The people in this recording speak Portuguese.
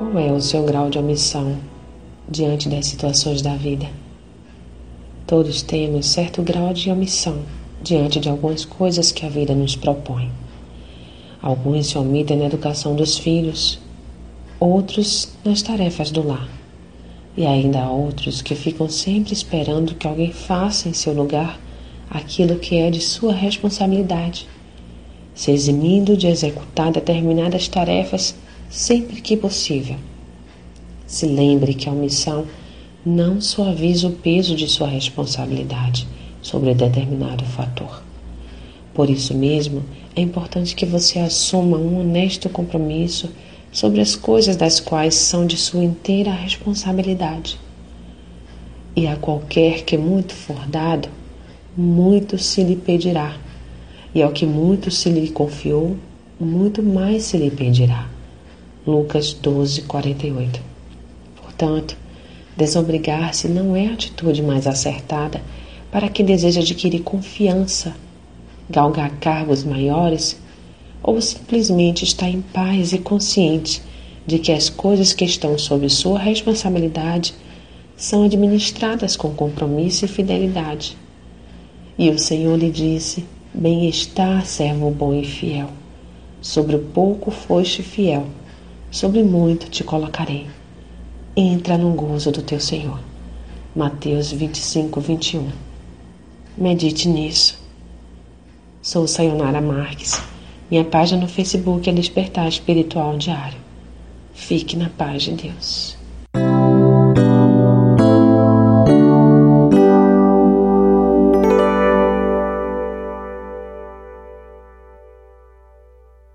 o seu grau de omissão diante das situações da vida? Todos temos certo grau de omissão diante de algumas coisas que a vida nos propõe. Alguns se omitem na educação dos filhos, outros nas tarefas do lar. E ainda há outros que ficam sempre esperando que alguém faça em seu lugar aquilo que é de sua responsabilidade, se eximindo de executar determinadas tarefas sempre que possível. Se lembre que a omissão não suaviza o peso de sua responsabilidade sobre determinado fator. Por isso mesmo, é importante que você assuma um honesto compromisso sobre as coisas das quais são de sua inteira responsabilidade. E a qualquer que muito for dado, muito se lhe pedirá. E ao que muito se lhe confiou, muito mais se lhe pedirá. Lucas 12, 48. Portanto, desobrigar-se não é a atitude mais acertada para quem deseja adquirir confiança, galgar cargos maiores ou simplesmente está em paz e consciente de que as coisas que estão sob sua responsabilidade são administradas com compromisso e fidelidade. E o Senhor lhe disse: Bem está, servo bom e fiel. Sobre o pouco foste fiel, sobre muito te colocarei. Entra no gozo do teu Senhor. Mateus 25, 21. Medite nisso. Sou Sayonara Marques minha página no Facebook é Despertar Espiritual Diário. Fique na paz de Deus.